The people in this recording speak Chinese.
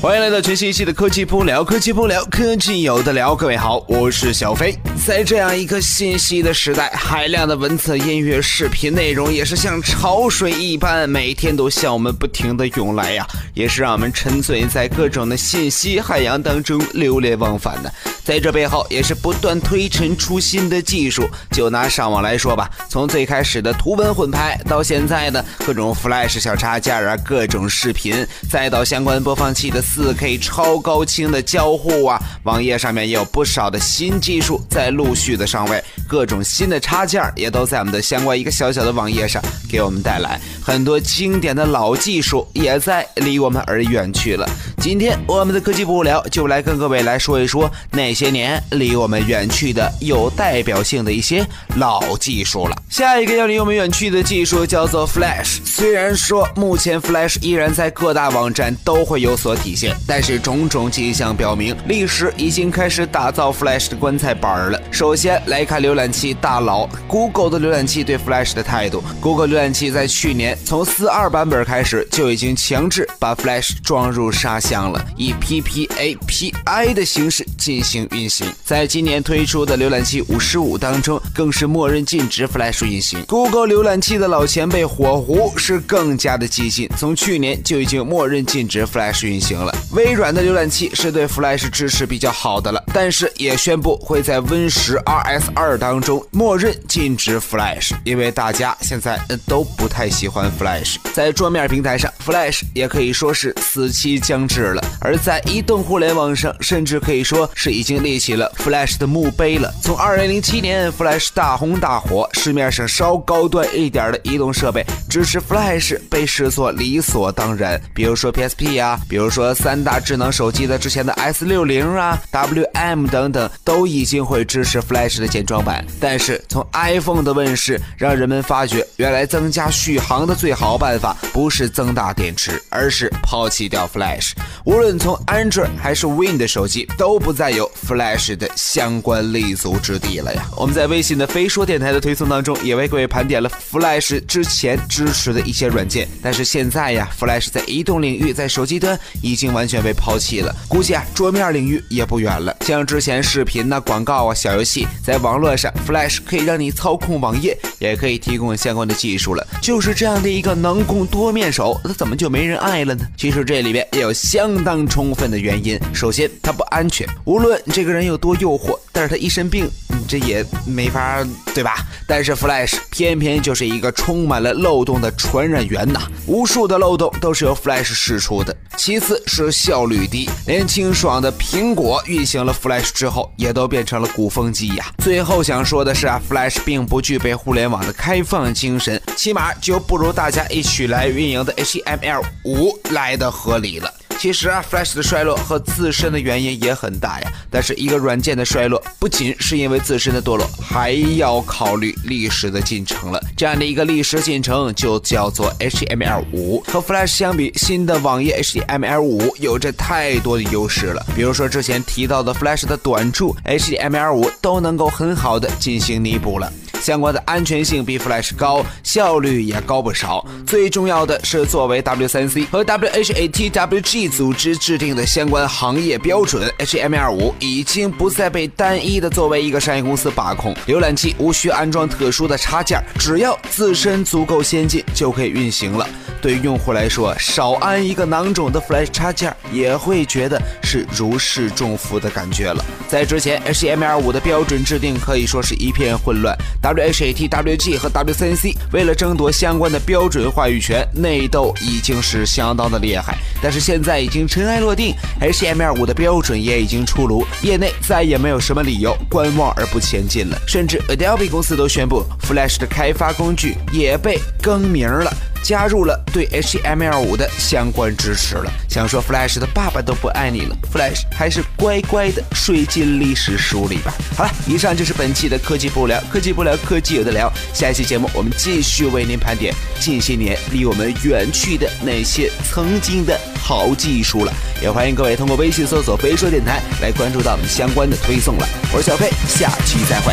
欢迎来到全新一期的科技不聊，科技不聊，科技有的聊。各位好，我是小飞。在这样一个信息的时代，海量的文字、音乐、视频内容也是像潮水一般，每天都向我们不停的涌来呀，也是让我们沉醉在各种的信息海洋当中流连忘返的。在这背后，也是不断推陈出新的技术。就拿上网来说吧，从最开始的图文混拍，到现在的各种 Flash 小插件啊，各种视频，再到相关播放器的。四 K 超高清的交互啊，网页上面也有不少的新技术在陆续的上位，各种新的插件也都在我们的相关一个小小的网页上给我们带来很多经典的老技术，也在离我们而远去了。今天我们的科技不无聊就来跟各位来说一说那些年离我们远去的有代表性的一些老技术了。下一个要离我们远去的技术叫做 Flash，虽然说目前 Flash 依然在各大网站都会有所体现。但是种种迹象表明，历史已经开始打造 Flash 的棺材板了。首先来看浏览器大佬 Google 的浏览器对 Flash 的态度。Google 浏览器在去年从4.2版本开始就已经强制把 Flash 装入沙箱了，以 PPAPI 的形式进行运行。在今年推出的浏览器五十五当中，更是默认禁止 Flash 运行。Google 浏览器的老前辈火狐是更加的激进，从去年就已经默认禁止 Flash 运行了。微软的浏览器是对 Flash 支持比较好的了，但是也宣布会在 Win 十 RS 二当中默认禁止 Flash，因为大家现在都不太喜欢 Flash。在桌面平台上，Flash 也可以说是死期将至了；而在移动互联网上，甚至可以说是已经立起了 Flash 的墓碑了。从2007年 Flash 大红大火，市面上稍高端一点的移动设备支持 Flash 被视作理所当然，比如说 PSP 啊，比如说。三大智能手机的之前的 S 六零啊，W、M 等等都已经会支持 Flash 的简装版，但是从 iPhone 的问世，让人们发觉原来增加续航的最好办法不是增大电池，而是抛弃掉 Flash。无论从 Android 还是 Win 的手机都不再有 Flash 的相关立足之地了呀。我们在微信的飞说电台的推送当中也为各位盘点了 Flash 之前支持的一些软件，但是现在呀，Flash 在移动领域，在手机端已经。完全被抛弃了，估计啊，桌面领域也不远了。像之前视频呐、广告啊、小游戏，在网络上，Flash 可以让你操控网页，也可以提供相关的技术了。就是这样的一个能工多面手，它怎么就没人爱了呢？其实这里边也有相当充分的原因。首先，它不安全，无论这个人有多诱惑，但是他一身病。这也没法，对吧？但是 Flash 偏偏就是一个充满了漏洞的传染源呐，无数的漏洞都是由 Flash 释出的。其次是效率低，连清爽的苹果运行了 Flash 之后，也都变成了鼓风机呀。最后想说的是啊，Flash 并不具备互联网的开放精神，起码就不如大家一起来运营的 HTML5 来的合理了。其实啊，Flash 的衰落和自身的原因也很大呀。但是一个软件的衰落，不仅是因为自身的堕落，还要考虑历史的进程了。这样的一个历史进程就叫做 HTML5。和 Flash 相比，新的网页 HTML5 有着太多的优势了。比如说之前提到的 Flash 的短处，HTML5 都能够很好的进行弥补了。相关的安全性比 Flash 高，效率也高不少。最重要的是，作为 W3C 和 WHATWG 组织制定的相关行业标准，HTML5 已经不再被单一的作为一个商业公司把控。浏览器无需安装特殊的插件，只要自身足够先进就可以运行了。对于用户来说，少安一个囊肿的 Flash 插件，也会觉得是如释重负的感觉了。在之前，HTML5 的标准制定可以说是一片混乱。WHATWG 和 WCNC 为了争夺相关的标准话语权，内斗已经是相当的厉害。但是现在已经尘埃落定，HTML5 的标准也已经出炉，业内再也没有什么理由观望而不前进了。甚至 Adobe 公司都宣布，Flash 的开发工具也被更名了。加入了对 HTML5 的相关支持了。想说 Flash 的爸爸都不爱你了，Flash 还是乖乖的睡进历史书里吧。好了，以上就是本期的科技不聊，科技不聊，科技有的聊。下一期节目我们继续为您盘点近些年离我们远去的那些曾经的好技术了。也欢迎各位通过微信搜索“飞说电台”来关注到我们相关的推送了。我是小飞，下期再会。